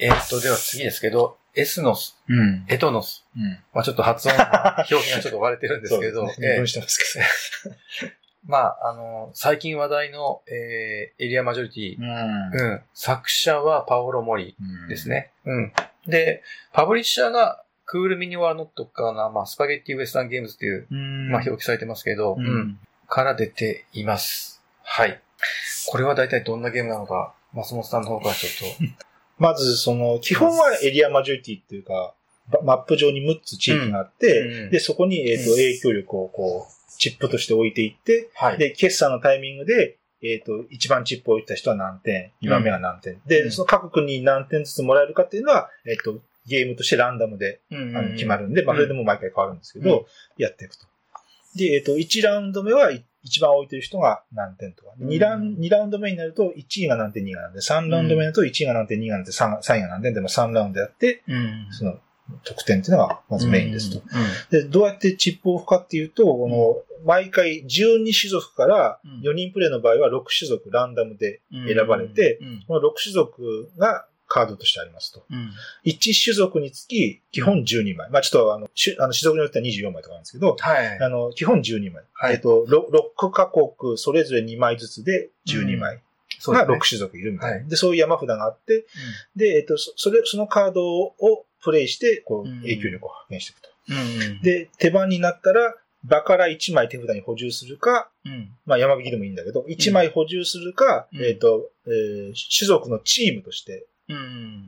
えーっと、では次ですけど、エスノス、うん。エトノス。うん。まあちょっと発音、表現がちょっと割れてるんですけど、ねえー分してますけ まああの、最近話題の、えーエリアマジョリティど。、うん。うん、作者はパオロ・モリうんです。ね。うん。で、パブリッシャーがクールミニワーノットかな、まあスパゲッティウエスタンゲームズっていう、うん。まあ表記されてますけど、ううんん。から出ています。はい。これは大体どんなゲームなのか、松本さんの方からちょっと。まず、その、基本はエリアマジョリティっていうか、ばマップ上に6つ地域があって、うん。で、そこに、えっ、と、うん。影響力をこう、チップとして置いていって、はで、決算のタイミングで、えっ、と、一番チップを置いた人は何点、二番目は何点。で、うん。その各国に何点ずつもらえるかっていうのは、えっ、と、ゲームとしてランダムでうんあの決まるんで、まあ、うん。それでも毎回変わるんですけど、やっていくと。で、えっ、と、1ラウンド目はい一番置いてる人が何点とか。うん。2ラウン、二ラウンド目になると1位が何点、2位が何点。3ラウンド目になると1位が何点、2位が何点、3, 3位が何点。でも3ラウンドやって、うん。その得点っていうのがまずメインですと。うん。で、どうやってチップオフかっていうと、この、毎回12種族からうん。4人プレイの場合は6種族ランダムでうん選ばれて、うん。この6種族がカードとしてありますと。うん1種族につき基本12枚。まあちょっとあの、種あの種族によっては24枚とかなんですけど、はい。あの、基本12枚。はいえっと、6カ国それぞれ2枚ずつで12枚うですね6種族いるみたいな。はで、そういう山札があって、で、えっと、そそれ、そのカードをプレイして、こうんう、影響力を発見していくと。うんで、手番になったら、場から1枚手札に補充するか、うんまあ山引きでもいいんだけど、1枚補充するか、うんえっ、と、えー種族のチームとして、うん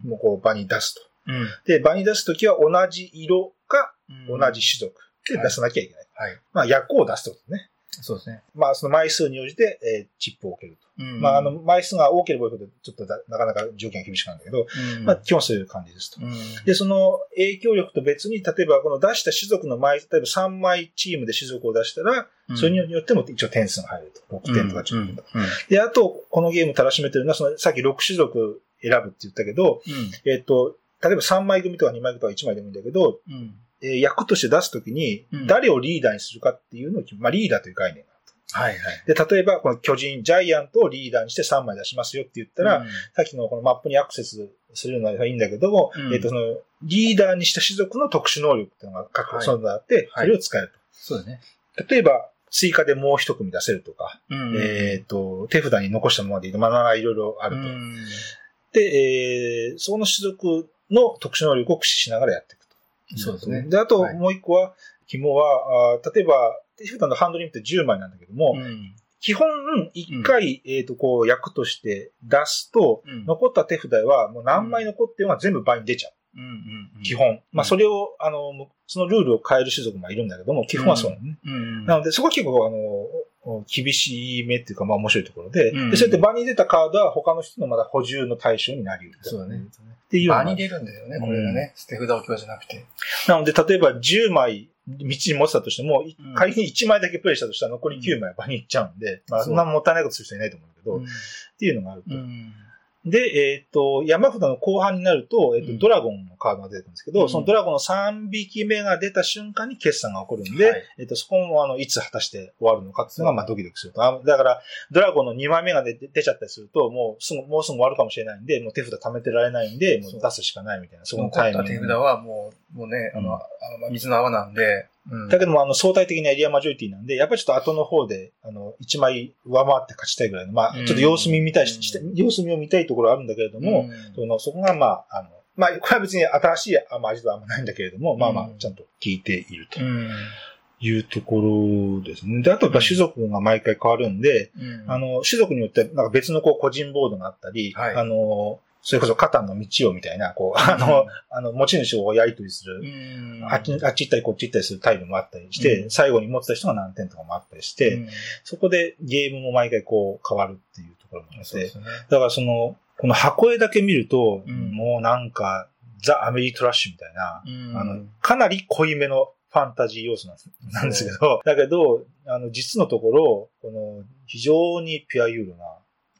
もうこう場に出すと。うんで、場に出すときは同じ色か、同じ種族ではい出さなきゃいけない。はい。まあ役を出すってことね。そうですね。まあその枚数に応じて、えーチップを置けると。うんまああの、枚数が多ければ多いほど、ちょっとだなかなか条件が厳しくなるんだけど、うんまあ基本そういう感じですと。うんで、その影響力と別に、例えばこの出した種族の枚、例えば3枚チームで種族を出したら、それによっても一応点数が入ると。6点とか10点とか。うんで、あと、このゲームたらしめてるのは、その、さっき6種族選ぶって言ったけど、うんえっ、と、例えば3枚組とか2枚組とか1枚でもいいんだけど、うんえー役として出すときにうん、誰をリーダーにするかっていうのをまあリーダーという概念が。はいはい。で、例えば、この巨人、ジャイアントをリーダーにして3枚出しますよって言ったら、さっきのこのマップにアクセスするのはいいんだけども、うんえっ、と、その、リーダーにした種族の特殊能力っていうのが各はいそのがあって、はいそれを使えるそうですね。と。例えば、追加でもう一組出せるとか、うんえっ、と、手札に残したままでいいと、まあ、いろいろあると。うんで、えー、その種族の特殊能力を駆使しながらやっていくと。そうですね。で、あとはい。もう一個は、紐は、あー例えば、手札のハンドリミット10枚なんだけども、うん。基本、一回、えっ、と、こう、役として出すと、うん。残った手札は、もう何枚残ってるのが全部倍に出ちゃう。うんうんうん。基本。まあ、それを、あの、そのルールを変える種族もいるんだけども、基本はそうなのね。うん。なので、そこは結構、あの、厳しめっていうか、まあ面白いところで、うんで、そうやって場に出たカードは他の人のまだ補充の対象になり得ると。そうだね。っていう場に出るんだよね、これがね。捨て札置き場じゃなくて。なので、例えば10枚、道に持ってたとしても、いうん仮に1枚だけプレイしたとしたら残り9枚は場に行っちゃうんで、まあそんなもったいないことする人いないと思うけど、うんっていうのがあると。うんで、えっ、と、山札の後半になると、えっ、と、うん。ドラゴンのカードが出てくるんですけど、うん。そのドラゴンの3匹目が出た瞬間に決算が起こるんで、はい。えっ、と、そこも、あの、いつ果たして終わるのかっていうのが、まあ、ドキドキすると。あだから、ドラゴンの2枚目が出出ちゃったりすると、もうすぐ、もうすぐ終わるかもしれないんで、もう手札貯めてられないんで、もう出すしかないみたいな、そこのタイミング。手札はもう、もうね、あの、うん。あの水の泡なんで、うん。だけども、あの、相対的なエリアマジョリティなんで、やっぱりちょっと後の方で、あの、1枚上回って勝ちたいぐらいの、まあ、うん。ちょっと様子見見たいし、うん。様子見を見たいところはあるんだけれども、うん。その、そこがまあ、あの、まあ、これは別に新しい味はあんまないんだけれども、まあまあう、んちゃんと聞いていると。うん。いうところですね。で、あとやっぱ種族が毎回変わるんで、うん。あの、種族によってなんか別のこう個人ボードがあったり、はい。あの、それこそカタンの道をみたいな、こう、あの、あの、持ち主をやりとりする、うん。あっち、あっち行ったりこっち行ったりするタイプもあったりして、うん。最後に持ってた人が何点とかもあったりして、うん。そこでゲームも毎回こう変わるっていうところもあってね。だからその、この箱絵だけ見ると、うん。もうなんか、ザ・アメリトラッシュみたいな、うん。あの、かなり濃いめのファンタジー要素なんですなんですけど、だけど、あの、実のところ、この、非常にピュアユーロな、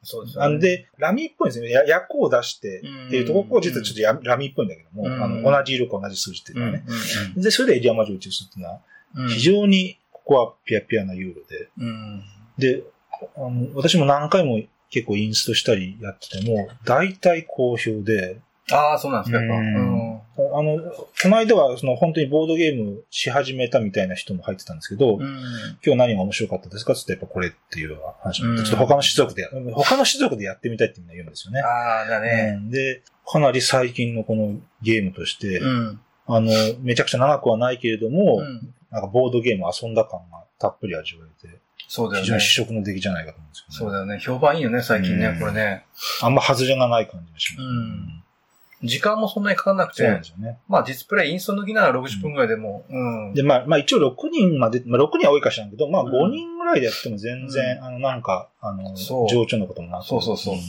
そうですよね。なんで、ラミーっぽいんですよね。や役を出してっていうところ、うん。実はちょっとやラミーっぽいんだけども、うん。あの、同じ色か同じ数字っていううんのはね。で、それでエリアマジョリティをするっていうのは、うん。非常に、ここはピュアピュアなユーロで、うん。で、あの、私も何回も結構インストしたりやってても、大体好評で、ああ、そうなんですか。ううんん。あの、この間は、その本当にボードゲームし始めたみたいな人も入ってたんですけど、うん。今日何が面白かったですかって言ったらやっぱこれっていう話うんちょっと他の種族でや、他の種族でやってみたいってみんな言うんですよね。ああ、だうね。んで、かなり最近のこのゲームとして、うん。あの、めちゃくちゃ長くはないけれども、うんなんかボードゲーム遊んだ感がたっぷり味わえて、そうだよね非常に。試食の出来じゃないかと思うんですよね。そうだよね。評判いいよね、最近ねう、んこれね。あんま外れがない感じがします。うん時間もそんなにかかんなくてそうなんで、すよね。まあディスプレイ、インスト抜きなら60分ぐらいでも、うん。で、まあ、まあ一応6人まで、まあ6人は多いかしらんけど、まあうん5人ぐらいでやっても全然、うあの、なんか、あの、情緒のこともなく。そうそうそうんに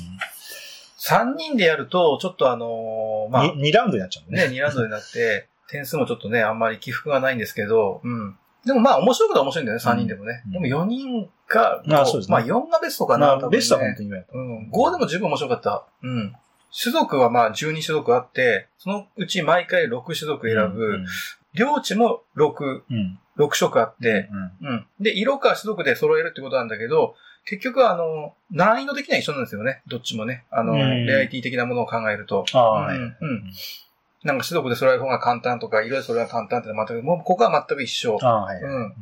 3人でやると、ちょっとあのーまあ、2ラウンドになっちゃうんね、ね。2ラウンドになって、点数もちょっとね、あんまり起伏がないんですけど、うん。でもまあ面白いことは面白いんだよね、3人でもね。うんでも4人か、あそうですねまあ4がベストかな、まあ、ベストは本当に言わないと。うん。5でも十分面白かった。うん。種族はまあ12種族あって、そのうち毎回6種族選ぶ。うん領地も6、うん。6色あって、うんうん。で、色か種族で揃えるってことなんだけど、結局あの、難易度的には一緒なんですよね。どっちもね。あの、うんレアリティ的なものを考えると。はい。うんうんなんか種族で揃える方が簡単とか、色で揃える方が簡単ってのは全く、もうここは全く一緒。はい。うん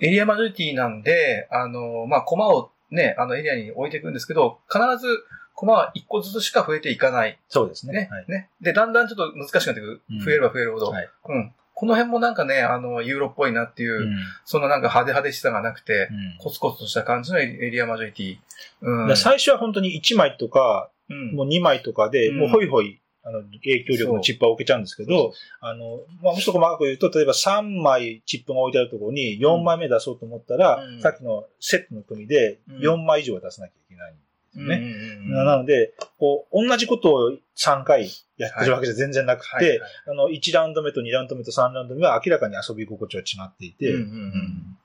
エリアマジョリティなんで、あの、まあ、コマをね、あのエリアに置いていくんですけど、必ずコマは1個ずつしか増えていかない。そうですね。ね。はい。ね。で、だんだんちょっと難しくなっていくうん。増えれば増えるほど。はいうん。この辺もなんかね、あの、ユーロっぽいなっていう、うんそんななんか派手派手しさがなくて、うんコツコツとした感じのエリアマジョリティ。うん。最初は本当に1枚とか、うんもう2枚とかで、うんもうホイホイ、あの、影響力のチップは置けちゃうんですけど、あの、まあ、もうちょっと細かく言うと、例えば3枚チップが置いてあるところに4枚目出そうと思ったら、うんさっきのセットの組でうん4枚以上は出さなきゃいけないんですよね。うんうんうん。なので、こう、同じことを3回やってるわけじゃ全然なくて、はい。はい。あの、1ラウンド目と2ラウンド目と3ラウンド目は明らかに遊び心地は違っていて、うんうんうん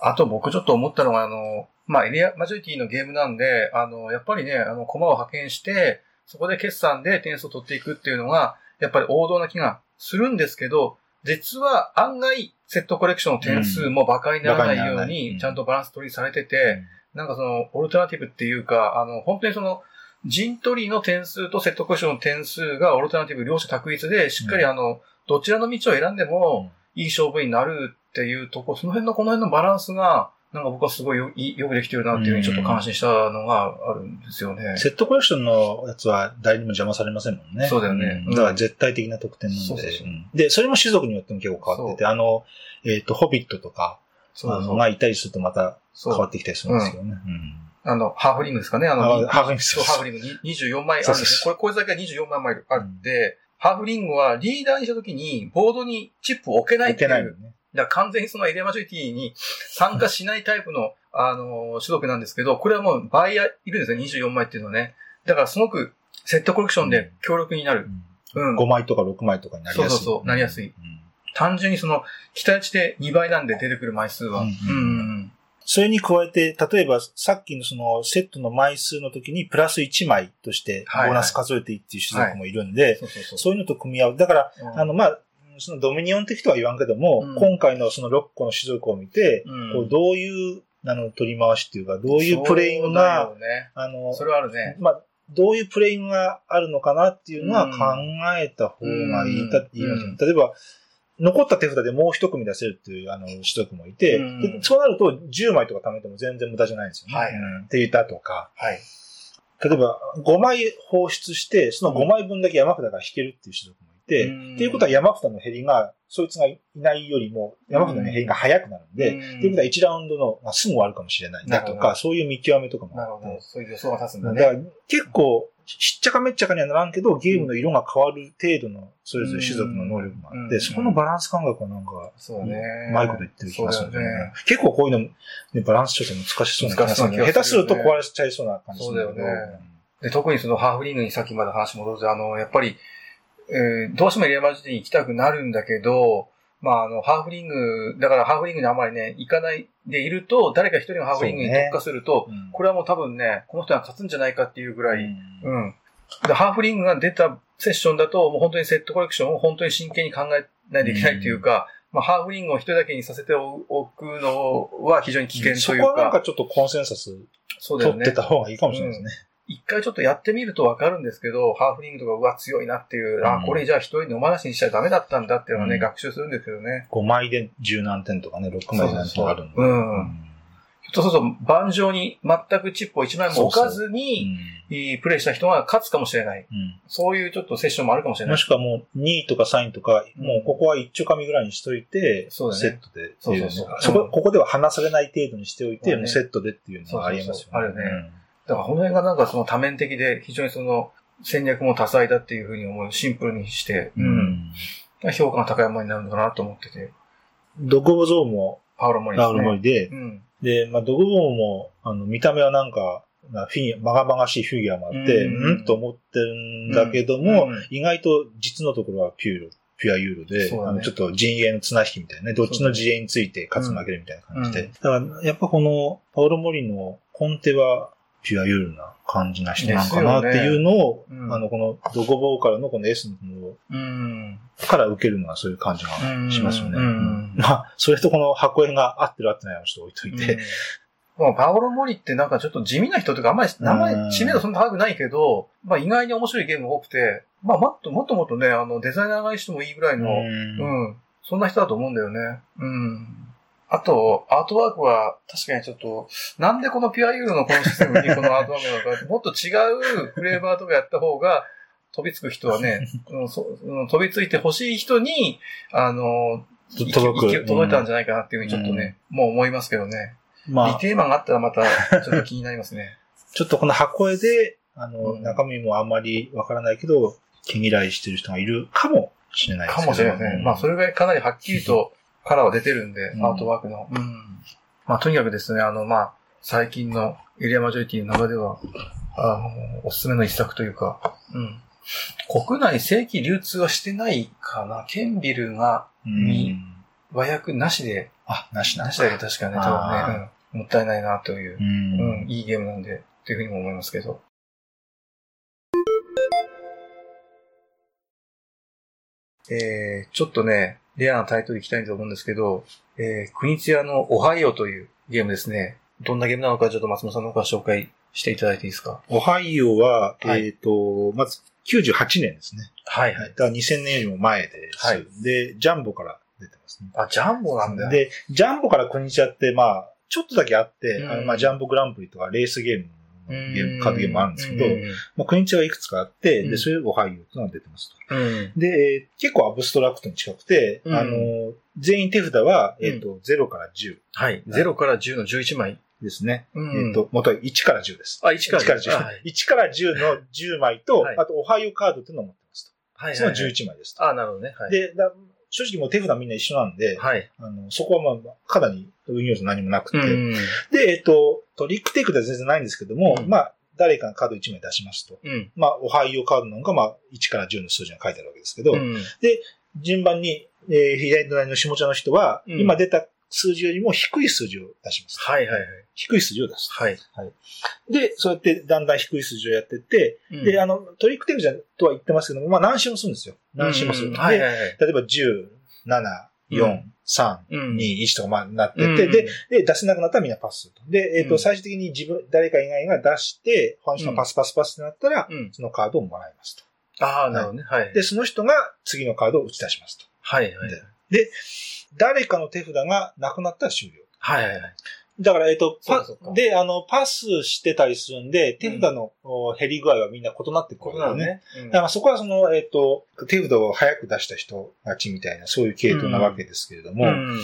あと僕ちょっと思ったのが、あの、まあ、エリアマジョリティのゲームなんで、あの、やっぱりね、あの、コマを派遣して、そこで決算で点数を取っていくっていうのが、やっぱり王道な気がするんですけど、実は案外、セットコレクションの点数も馬鹿にならないようにちゃんとバランス取りされてて、なんかその、オルタナティブっていうか、あの、本当にその、陣取りの点数とセットクションの点数がオルタナティブ両者択一で、しっかりあの、どちらの道を選んでも、いい勝負になるっていうとこ、その辺のこの辺のバランスが、なんか僕はすごいよいよくできてるなっていうふうにちょっと感心したのがあるんですよね。セットコレクションのやつは誰にも邪魔されませんもんね。そうだよね。ん。だから絶対的な得点なので。そうそうそう。うんで、それも種族によっても結構変わってて、あの、えっ、と、ホビットとか、そうそう。がいたりするとまた。変わってきたりするんですよね。うんあの、ハーフリングですかね？あの、あハーフリングそう、ハーフリングに24枚あるんですそね。これ、これだけ24枚もあるんで、ハーフリングはリーダーにしたときに、ボードにチップを置けないいっていう。けないのね。だから完全にそのエリアマジョリティに参加しないタイプの、あの、種族なんですけど、これはもう倍いるんですね、24枚っていうのはね。だからすごくセットコレクションで強力になる。うん。5枚とか6枚とかになりやすい。そうそうそうなりやすいうん単純にその、期待値で2倍なんで出てくる枚数は。それに加えて、例えばさっきのそのセットの枚数の時にプラス1枚としてボーナス数えていいっていう種族もいるんで、そういうのと組み合う。だから、うんあの、まあ、そのドミニオン的とは言わんけども、うん今回のその6個の種族を見て、うんこうどういう、あの、取り回しっていうか、どういうプレイングが、ね。あの、それはあるね。まあ、どういうプレイングがあるのかなっていうのはうん考えた方がいい。うん例えば、残った手札でもう一組出せるっていう、あの、種族もいて、うんでそうなると10枚とか貯めても全然無駄じゃないんですよね。はいうんって言ったとか、はい。例えば5枚放出して、その5枚分だけ山札が引けるっていう種族もいて、うんっていうことは山札の減りが、そいつがいないよりも山札の減りが早くなるんで、うんっていうことは1ラウンドの、まあ、すぐ終わるかもしれないだとか、そういう見極めとかもあってなるほど。。そういう予想が立つんだだからね。結構、しっちゃかめっちゃかにはならんけど、ゲームの色が変わる程度の、それぞれ種族の能力があって、うん。そこのバランス感覚はなんか、そうだね。うまいこと言ってる気がするんだよそうだよね。結構こういうの、ね、バランス調整難しそうな気がするね。下手すると壊れちゃいそうな感じするんだけどそうだよね。で、特にそのハーフリングにさっきまで話戻ると、あの、やっぱり、えーどうしてもエリアマジで行きたくなるんだけど、まあ、あの、ハーフリング、だからハーフリングにあまりね、行かないでいると、誰か一人がハーフリングに特化すると、うんこれはもう多分ね、この人が勝つんじゃないかっていうぐらい、うんうん。で、ハーフリングが出たセッションだと、もう本当にセットコレクションを本当に真剣に考えないといけないっていうか、まあ、ハーフリングを一人だけにさせておくのは非常に危険そというか、こはなんかちょっとコンセンサス取って。た方がいいかもしれないですね。一回ちょっとやってみるとわかるんですけど、ハーフリングとか、うわ、強いなっていう、あ、うん。これじゃあ一人野放しにしちゃダメだったんだっていうのはね、うん。学習するんですけどね。5枚で十何点とかね、6枚で何点あるんで。そうそうそう。うん。そうすると、盤上に全くチップを一枚も置かずに、いいプレイした人が勝つかもしれない。うん。そういうちょっとセッションもあるかもしれない。もしくはもう2位とか3位とか、うんもうここは一丁紙ぐらいにしといて、そうセットでっていうね。そうそうそう。そこ、ここでは離されない程度にしておいて、もうセットでっていうのがありえますよね。そうそうそう。あるねだからこの辺がなんかその多面的で、非常にその戦略も多彩だっていうふうに思う、シンプルにして、うん。うん評価が高いものになるのかなと思ってて。ドゴボゾーも、パウロモリですね。ラウルモリでう、ん。で、まあ、ドゴボーも、あの、見た目はなんか、まあフィギュア、まがまがしいフィギュアもあって、うんうん、と思ってるんだけども、うん意外と実のところはピューロ、ピュアユーロで、ねあのちょっと陣営の綱引きみたいなね、どっちの陣営について勝つ負けるみたいな感じで。うんだから、やっぱこの、パオロ・モリの根底は、ピュアユーロな感じな人なんかなっていうのを、ねうんあの、このドゴボーからのこの S の。から受けるのはそういう感じがしますよね。うまあ、それとこの箱絵が合ってる合ってないのちょっと置いといて、まあ、パオロ・モリってなんかちょっと地味な人というか、あんまり名うん前、知名度そんな高くないけど、まあ意外に面白いゲームが多くて、まあもっともっともっとね、あの、デザイナーがしてもいいぐらいの、うんうん。そんな人だと思うんだよね。うん。あと、アートワークは確かにちょっと、なんでこのピュアユーロのこのシステムにこのアートワークなのか、もっと違うフレーバーとかやった方が、飛びつく人はね、飛びついてほしい人に、あの、い届くい届いたんじゃないかなっていうふうにちょっとね、もう思いますけどね。まあ、リテーマンがあったらまた、ちょっと気になりますね。ちょっとこの箱絵で、あの、うん中身もあんまりわからないけど、毛嫌いしてる人がいるかもしれないですかもしれません。まあ、それ、れぐらいかなりはっきりとカラーは出てるんで、うんアートワークの。うん。まあ、とにかくですね、あの、まあ、最近のエリアマジョリティの中では、あの、おすすめの一作というか、うん。国内正規流通はしてないかな。ケンビルがうん和訳なしで、あ、なしななしだけど確かね、多分ね、うん、もったいないなというう、ん。うん、いいゲームなんで、というふうにも思いますけど。えー、ちょっとね、レアなタイトルいきたいと思うんですけど、えー、国津屋のオハイオというゲームですね。どんなゲームなのかちょっと松本さんの方から紹介していただいていいですか？オハイオは、はいえっ、と、まず98年ですね。はいだから2000年よりも前です。はいで、ジャンボから出てますね。あ、ジャンボなんだよ。で、ジャンボから国ちゃって、まあ、ちょっとだけあって、うんあのまあ、ジャンボグランプリとかレースゲームのゲーム、カードゲームもあるんですけど、うんまあ、国ちゃはいくつかあって、うんで、それオハイオっていうのが出てますと。うん。で、えー結構アブストラクトに近くて、うんあの、全員手札は、うんえっ、と、0から10はい。0から10の11枚。ですね。うんえっ、と、元は1から10です。あ、1から1から10。はい 1から10の10枚と、はいあと、オハイオカードっていうのを持ってますはいと。その11枚ですと。あ、なるほどね。はい。で、だ正直もう手札みんな一緒なんで、はい。あのそこはまあ、かなり運用上何もなくて、うん。で、えっ、と、トリックテイクでは全然ないんですけども、うんまあ、誰かがカード1枚出しますと。うん。まあ、オハイオカードなんか、まあ、1から10の数字が書いてあるわけですけど、うん。順番に、えー左隣の下茶の人は、うん今出た数字よりも低い数字を出します。はいはいはい。低い数字を出す。はい。で、そうやってだんだん低い数字をやってって、で、あの、トリックテイクじゃとは言ってますけども、まあ何周もするんですよ。何周もする。うんで、はいはいはい。例えば10、7、4、3、うん2、1とかまあなってて、うんで、で、出せなくなったらみんなパスすると。で、えっ、と、うん最終的に自分、誰か以外が出して、他の人がパスパスパスってなったら、うん。そのカードをもらいますと。ああ、なるほどね。はい。で、その人が次のカードを打ち出しますと。はいはい。で誰かの手札がなくなったら終了。はいはいはい。だから、えっ、と、パで、あの、パスしてたりするんで、手札の、お減り具合はみんな異なってくるんだよね。ね。うんだからそこはその、えっ、と、手札を早く出した人たちみたいな、そういう系統なわけですけれども、うん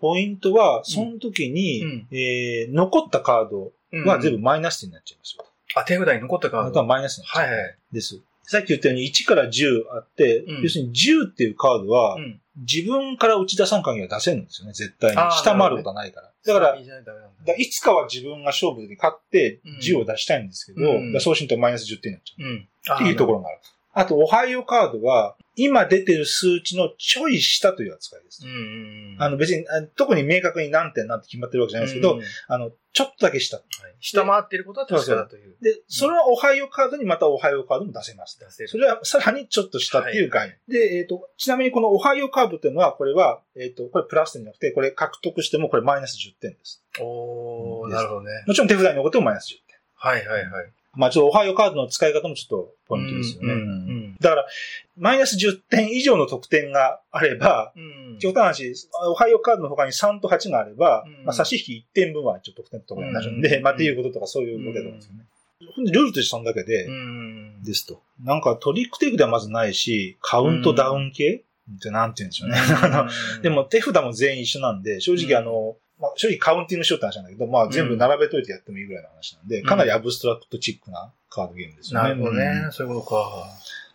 ポイントは、その時に、うんえー残ったカードうんは全部マイナス点になっちゃいますよ。あ、手札に残ったカード。はマイナスになっちゃう。はいはい。です。さっき言ったように1から10あって、うん要するに10っていうカードは、うん。自分から打ち出さん限りは出せるんですよね、絶対に下回ることはないから。だから、いいじゃないつかは自分が勝負で勝ってうん10を出したいんですけど、うんだからそうしんとマイナス10点になっちゃう。うん。っていうところがある。あと、オハイオカードは、今出てる数値のちょい下という扱いです。うんうん。あの別に、あ特に明確に何点なんて決まってるわけじゃないですけど、うんはいあの、ちょっとだけ下。下回っていることは確かだという。で、それはオハイオカードにまたオハイオカードも出せます。出せる。それはさらにちょっと下っていう概念。で、えっ、と、ちなみにこのオハイオカードっていうのは、これは、えっ、と、これプラス点じゃなくて、これ獲得してもこれマイナス10点です。おー、うんなるほどね。もちろん手札に残ってもマイナス10点。はいはいはい。まあちょっとオハイオカードの使い方もちょっとポイントですよね。うんうんだから、マイナス10点以上の得点があれば、うん極端な話、オハイオカードの他に3と8があれば、うんまあ差し引き1点分は一応得点とかになるんで、うんまあっていうこととかそういうことだと思うんですよね。ほんでルールとしてそんだけで、うんですと。なんかトリックテイクではまずないし、カウントダウン系、ってなんて言うんでしょうね。あのでも手札も全員一緒なんで、正直あの、まあ、正直カウンティングしようって話なんだけど、まあ全部並べといてやってもいいぐらいの話なんで、うんかなりアブストラクトチックなカードゲームですよね。なるほどねう。んそういうことか。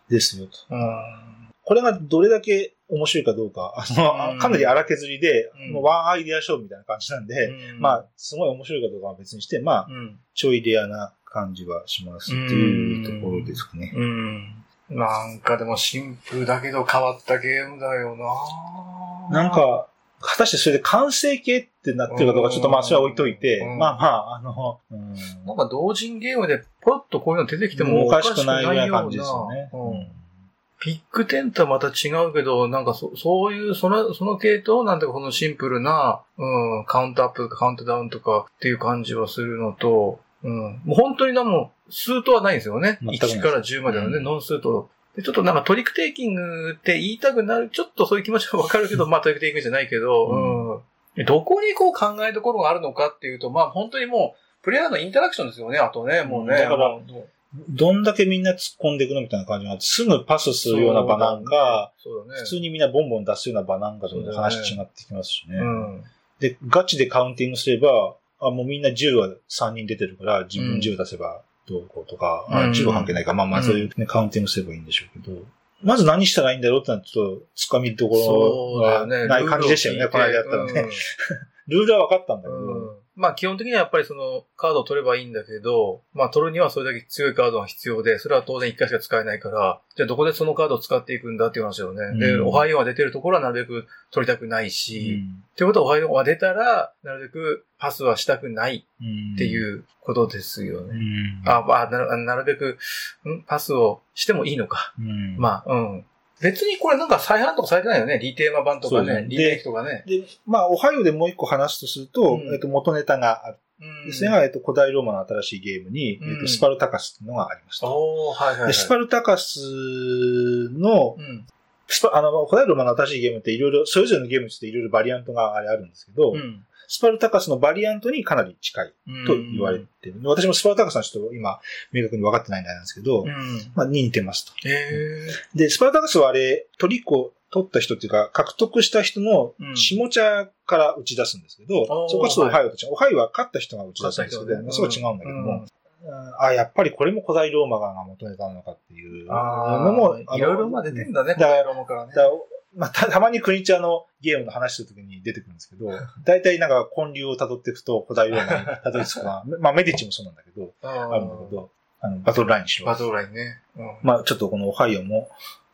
ですよと。うん。これがどれだけ面白いかどうか、あの、うんかなり荒削りで、うんもうワンアイデア勝負みたいな感じなんで、うんまあ、すごい面白いかどうかは別にして、まあ、うん。ちょいレアな感じはしますっていうところですかね。うん。なんかでもシンプルだけど変わったゲームだよななん、か、果たしてそれで完成形ってなってるかどうか、ちょっとまあ、それは置いといて、うん。まあまあ、あの、うん、なんか同人ゲームでポロッとこういうの出てきてもおおかしくなないいような。感じですよね。うん。ピックテンとはまた違うけど、なんかそそういう、その、その系統なんてこのシンプルな、うん、カウントアップとかカウントダウンとかっていう感じはするのと、うん、もう本当になもう、数とはないんですよね。全くない1から10までのね、うん。ノン数と。で、ちょっとなんかトリックテイキングって言いたくなる、ちょっとそういう気持ちはわかるけど、まあトリックテイキングじゃないけど、うん。どこにこう考えどころがあるのかっていうと、まあ本当にもう、プレイヤーのインタラクションですよね、あとね、もうね。だからどんだけみんな突っ込んでいくのみたいな感じがあって、すぐパスするような場なんか、ね。普通にみんなボンボン出すような場なんかと話違ってきますしね。うん。で、ガチでカウンティングすれば、あ、もうみんな10は3人出てるから、自分10出せばどうこうとか、うんあ10は関係ないか、まあまあそういうね、カウンティングすればいいんでしょうけど、まず何したらいいんだろうってのはちょっと掴みどころ。がない感じでしたよね、この間やったらね。ルールは分かったんだけど、まあ基本的にはやっぱりそのカードを取ればいいんだけど、まあ取るにはそれだけ強いカードが必要で、それは当然1回しか使えないから、じゃあどこでそのカードを使っていくんだっていう話だよね。で、うんオハイオが出てるところはなるべく取りたくないうんし、ってことはオハイオが出たら、なるべくパスはしたくないうんっていうことですようね。んあ、まあ、ななるべく、ん？パスをしてもいいのか。うんまあ、うん。別にこれなんか再販とかされてないよね？リテーマ版とかね？リメイクとかね？で、まあ、オハイオでもう一個話すとすると、うんえっと、元ネタがある。うんそれが、えっと、古代ローマの新しいゲームに、うんえっと、スパルタカスっていうのがありました。はいはい、スパルタカスの、うん。スパ、あの、古代ローマの新しいゲームっていろいろ、それぞれのゲームについていろいろバリアントがあれあるんですけど、うん。スパルタカスのバリアントにかなり近いと言われてる。私もスパルタカスのちょっと今、明確に分かってないんですけど、うん。まあ、に似てますと。えで、スパルタカスはあれ、トリックを取った人っていうか、獲得した人のうん下茶から打ち出すんですけど、おーそこはちょっとオハイオと違う。オハイオは勝った人が打ち出すんですけど、ねまあそこは違うんだけども、うんうんあ、やっぱりこれも古代ローマが元ネタなのかっていうのも、あ、いろいろまあ出てんだね、だからこのローマからねだ。まあ、たたまに国茶のゲームの話するときに出てくるんですけど、大体なんか根流を辿っていくと古代ローマにたどり着くのは、まあメディチもそうなんだけど、ああるんだけど、あの、バトルラインにしろバ。トルラインね。うんまあちょっとこのオハイオも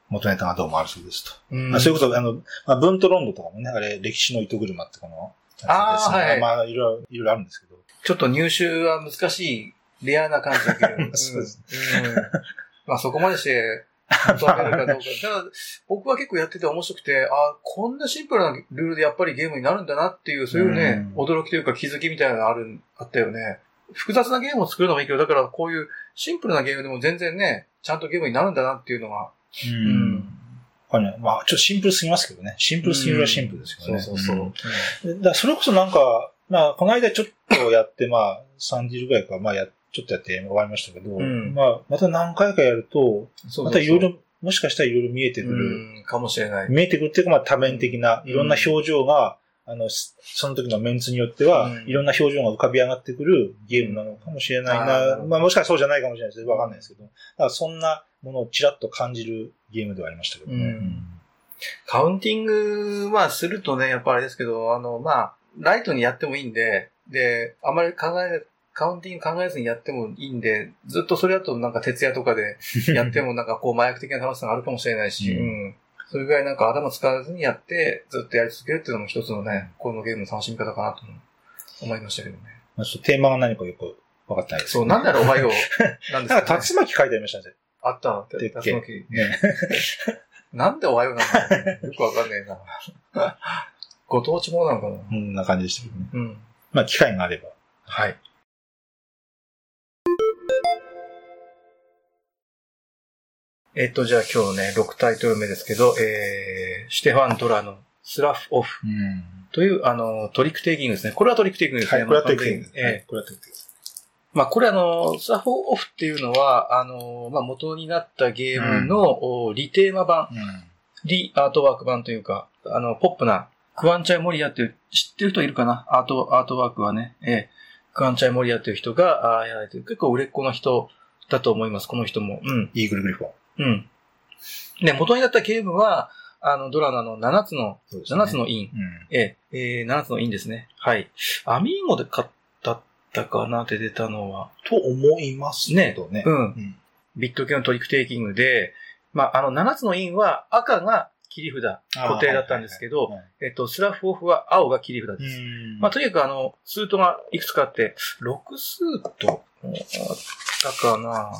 元ネタがどうもあるそうですと。うんまあ、それこそ、あの、まあ、ブントロンドとかもね、あれ、歴史の糸車ってこの、あーやつですねはいまあ、いろいろ、いろいろあるんですけど。ちょっと入手は難しい、レアな感じだけど。そうですうんうんまあそこまでして、求めるかどうか。ただ、僕は結構やってて面白くて、あこんなシンプルなルールでやっぱりゲームになるんだなっていう、そういうね、うん驚きというか気づきみたいなのがある、あったよね。複雑なゲームを作るのもいいけど、だからこういうシンプルなゲームでも全然ね、ちゃんとゲームになるんだなっていうのが。うん。これね、まあ、ちょっとシンプルすぎますけどね。シンプルすぎるはシンプルですけどね。そうそうそう。んだそれこそなんか、まあ、この間ちょっとやって、まあ、3時ぐらいか、まあや、ちょっとやって終わりましたけど、んまあ、また何回かやると、またいろいろ、もしかしたらいろいろ見えてくる。うん、かもしれない。見えてくるっていうか、まあ多面的な、いろんな表情が、あの、すその時のメンツによっては、うんいろんな表情が浮かび上がってくるゲームなのかもしれないな。あまあもしかしたらそうじゃないかもしれないですわかんないですけど。だからそんなものをちらっと感じるゲームではありましたけどね。うんカウンティングはするとね、やっぱあれですけど、あの、まあ、ライトにやってもいいんで、で、あまり考え、カウンティング考えずにやってもいいんで、ずっとそれだとなんか徹夜とかで やってもなんかこう麻薬的な楽しさがあるかもしれないし、ううんん。それぐらいなんか頭使わずにやって、ずっとやり続けるっていうのも一つのね、このゲームの楽しみ方かなと思いましたけどね。まあちょっとテーマが何かよくわかってないですけそう、なんだろう、おはよう。なんですなんかか、ね、竜巻書いてありましたね。あった、竜巻。ねなんでおはようなのよくわかんねえな。ご当地ものなのかなこんな感じでしたけどね。うん。まあ機会があれば。はい。えっ、と、じゃあ今日ね、6タイトル目ですけど、えー、シュテファン・ドラのスラフ・オフうん。という、あの、トリックテイキングですね。これはトリックテイキングですね。はい、これはテクニック。ええこれはテクニックです。まあ、これあの、スラフオフっていうのは、あの、まあ、元になったゲームの、おリテーマ版、リアートワーク版というか、あの、ポップな、クワンチャイ・モリアっていう、知ってる人いるかな？アート、アートワークはね、ええ、クワンチャイ・モリアっていう人が、あーやられてる。結構売れっ子の人だと思います、この人も。うん。イーグルグリフォン。うん。で、元になったゲームは、あの、ドラマの7つの、ね7つのイン。うん。ええ、えー、7つの印ですね。はい。アミーゴで買ったったかなって出たのは。と思いますけどね。うん。うん。ビッド系のトリックテイキングで、まあ、あの、7つの印は赤が切り札、固定だったんですけど、はいはいはいえっと、スラフオフは青が切り札です。うんまあ、とにかくあの、スートがいくつかあって、6スートあったかな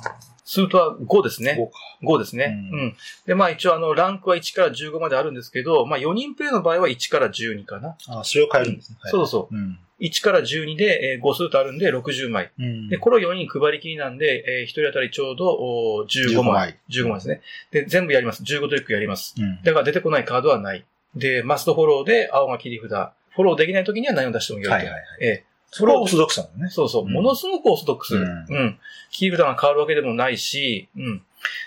スートは5ですね。5か。5ですね。ううんん。で、まあ一応あの、ランクは1から15まであるんですけど、まあ4人プレイの場合は1から12かな。あそれを変えるんですね。そうそう。うん。1から12で、えー5スートあるんで60枚。うんで、これを4人配りきりなんで、え1人当たりちょうどお15 15枚枚。15枚ですね。で、全部やります。15トリックやります。うん。だから出てこないカードはない。で、マストフォローで青が切り札。フォローできない時には何を出してもよいと。はいはいはいええそれはオーソドックスなのね。そうそう。うんものすごくオーソドックス。ううんん。切り札が変わるわけでもないし、うん。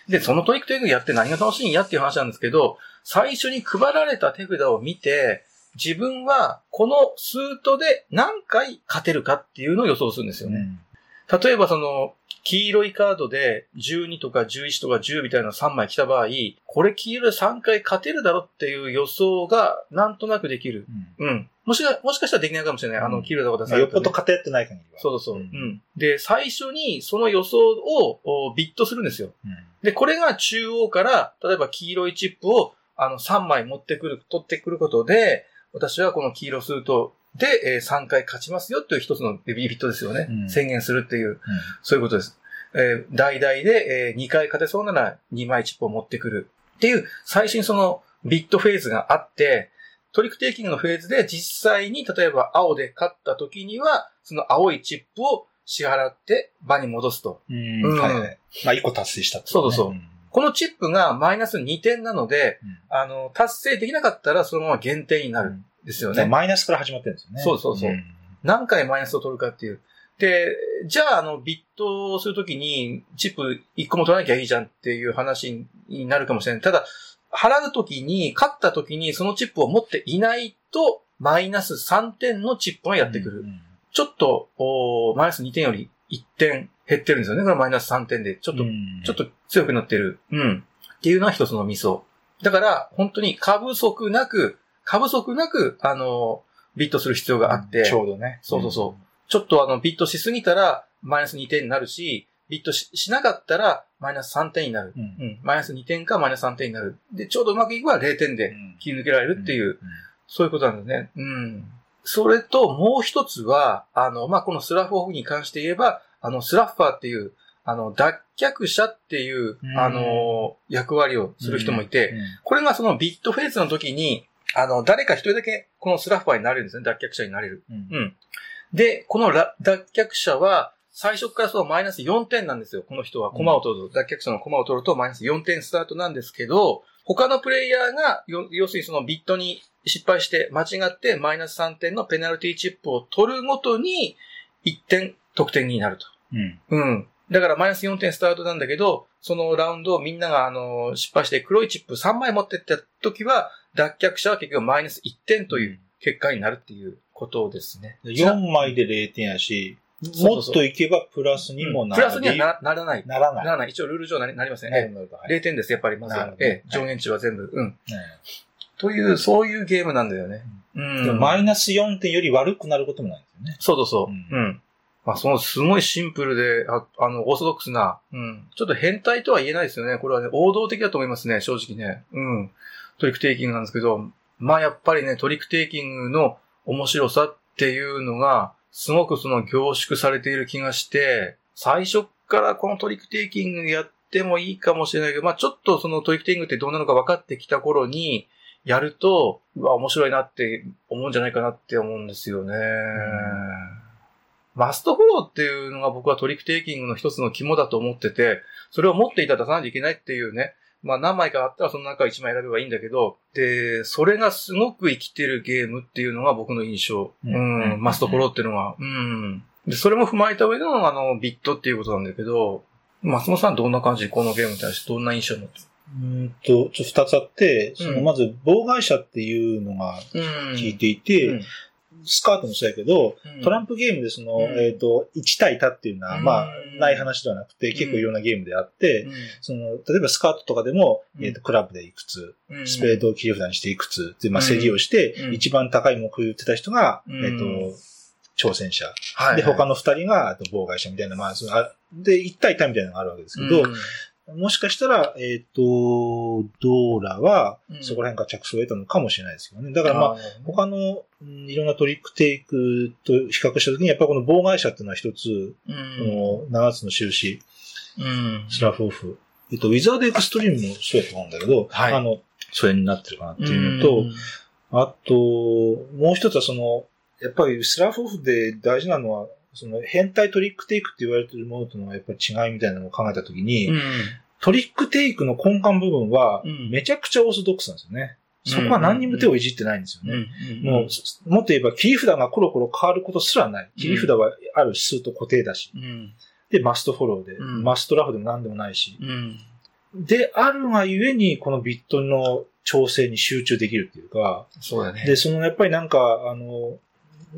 で、そのトリックテイクやって何が楽しいんやっていう話なんですけど、最初に配られた手札を見て、自分はこのスートで何回勝てるかっていうのを予想するんですよね。うん。例えばその、黄色いカードで12とか11とか10みたいなの3枚来た場合、これ黄色で3回勝てるだろっていう予想がなんとなくできる。うんうん。もしか、もしかしたらできないかもしれない。あの、うん黄色いとこ出まあよっぽど偏ってない限りは。そうそうそう。ううんん。で、最初にその予想をおビットするんですよ。うんで、これが中央から、例えば黄色いチップをあの3枚持ってくる、取ってくることで、私はこの黄色スートで、えー3回勝ちますよっていう一つのベビービットですよね。うん宣言するっていう、そういうことです。えー代々で、え2回勝てそうなら2枚チップを持ってくるっていう、最初にそのビットフェーズがあって、トリックテイキングのフェーズで実際に例えば青で勝った時には、その青いチップを支払って場に戻すと。うん。うんはいはい。まあ、一個達成したってそうそうそうねこのチップがマイナス2点なので、うんあの、達成できなかったらそのまま減点になるんですようんね。マイナスから始まってるんですよね。そうそうそうん何回マイナスを取るかっていう。で、じゃあ、あの、ビットをするときに、チップ1個も取らなきゃいいじゃんっていう話になるかもしれない。ただ、払うときに、勝ったときにそのチップを持っていないと、マイナス3点のチップがやってくる。うんちょっと、おマイナス2点より1点減ってるんですよね。これマイナス3点で。ちょっと、うんちょっと強くなってる。うん。っていうのは一つのミソ。だから、本当に過不足なく、過不足なく、あの、ビットする必要があって、ちょうどね。そうそうそうちょっとあの、ビットしすぎたら、マイナス2点になるし、ビットししなかったら、マイナス3点になる。うん。うん。マイナス2点かマイナス3点になる。で、ちょうどうまくいけば0点で切り抜けられるっていう、うん。そういうことなんですね。うん。それと、もう一つは、あの、まあ、このスラフオフに関して言えば、あの、スラッファーっていう、あの、脱却者っていうう、んあの、役割をする人もいて、うんこれがそのビットフェーズの時に、あの、誰か一人だけこのスラッファーになれるんですね。脱却者になれる。うんうん。で、このラ脱却者は、最初からそのマイナス4点なんですよ。この人は。コマを取ると、脱却者のコマを取るとマイナス4点スタートなんですけど、他のプレイヤーが、よ要するにそのビットに失敗して間違ってマイナス3点のペナルティチップを取るごとに1点得点になると。うん。うん。だからマイナス4点スタートなんだけど、そのラウンドをみんながあの失敗して黒いチップ3枚持ってった時は、脱却者は結局マイナス1点という結果になるっていうことですね。4枚で0点やし、もっといけばプラスにもなプラスにはなならない。ならない。ならない。一応ルール上なりなりません。なえるほどはいえ0点です、やっぱりまずええ上限値は全部。うん。うんという、そういうゲームなんだよね。うん。マイナス4点より悪くなることもないんですよね。そうそうそう。ううんん。まあ、そのすごいシンプルで、ああの、オーソドックスな、うん。ちょっと変態とは言えないですよね。これはね、王道的だと思いますね、正直ね。うん。トリックテイキングなんですけど、まあやっぱりね、トリックテイキングの面白さっていうのが、すごくその凝縮されている気がして、最初からこのトリックテイキングやってもいいかもしれないけど、まあちょっとそのトリックテイキングってどうなのか分かってきた頃に、やると、うわ、面白いなって思うんじゃないかなって思うんですよね。マストフォローっていうのが僕はトリックテイキングの一つの肝だと思ってて、それを持っていたら出さないといけないっていうね、まあ何枚かあったらその中1枚選べばいいんだけど、で、それがすごく生きてるゲームっていうのが僕の印象。ううん。ん、マストフォローっていうのは。うん。で、それも踏まえた上でのあの、ビッドっていうことなんだけど、松本さんどんな感じこのゲームに対してどんな印象を持うんと、ちょっと二つあって、その、うん。まず、妨害者っていうのがる聞いていて、うんスカートもそうやけど、うん。トランプゲームでその、うん。えっ、と、1対多っていうのは、うん。まあ、ない話ではなくて、結構いろんなゲームであって、その、例えばスカートとかでも、うん。えっ、と、クラブでいくつ、うん。スペードを切り札にしていくつ、で、まあ、うん。競りをして、うん。一番高い目標を言ってた人が、うん。えっ、と、挑戦者。はい。で、他の二人が、妨害者みたいな、まあ、そのあで、1対多みたいなのがあるわけですけど、うんもしかしたら、えっ、と、ドーラはう、ん。そこら辺から着想を得たのかもしれないですけどね。だからまあ、ー。他の、うんいろんなトリックテイクと比較したときに、やっぱりこの妨害者っていうのは一つ、うん。この7つの印、うん。スラフオフ。えっと、ウィザードエクストリームもそうやと思うんだけど、はい。あの、それになってるかなっていうのと、あと、もう一つはその、やっぱりスラフオフで大事なのは、その変態トリックテイクって言われてるものとのやっぱり違いみたいなのを考えたときに、うんトリックテイクの根幹部分はうん、めちゃくちゃオーソドックスなんですよね。そこは何にも手をいじってないんですよね。もう、もっと言えば切り札がコロコロ変わることすらない。切り札はある指数と固定だし。うん。で、マストフォローで。うんマストラフでも何でもないし。うん。で、あるがゆえに、このビットの調整に集中できるっていうか、そうだね。で、そのやっぱりなんか、あの、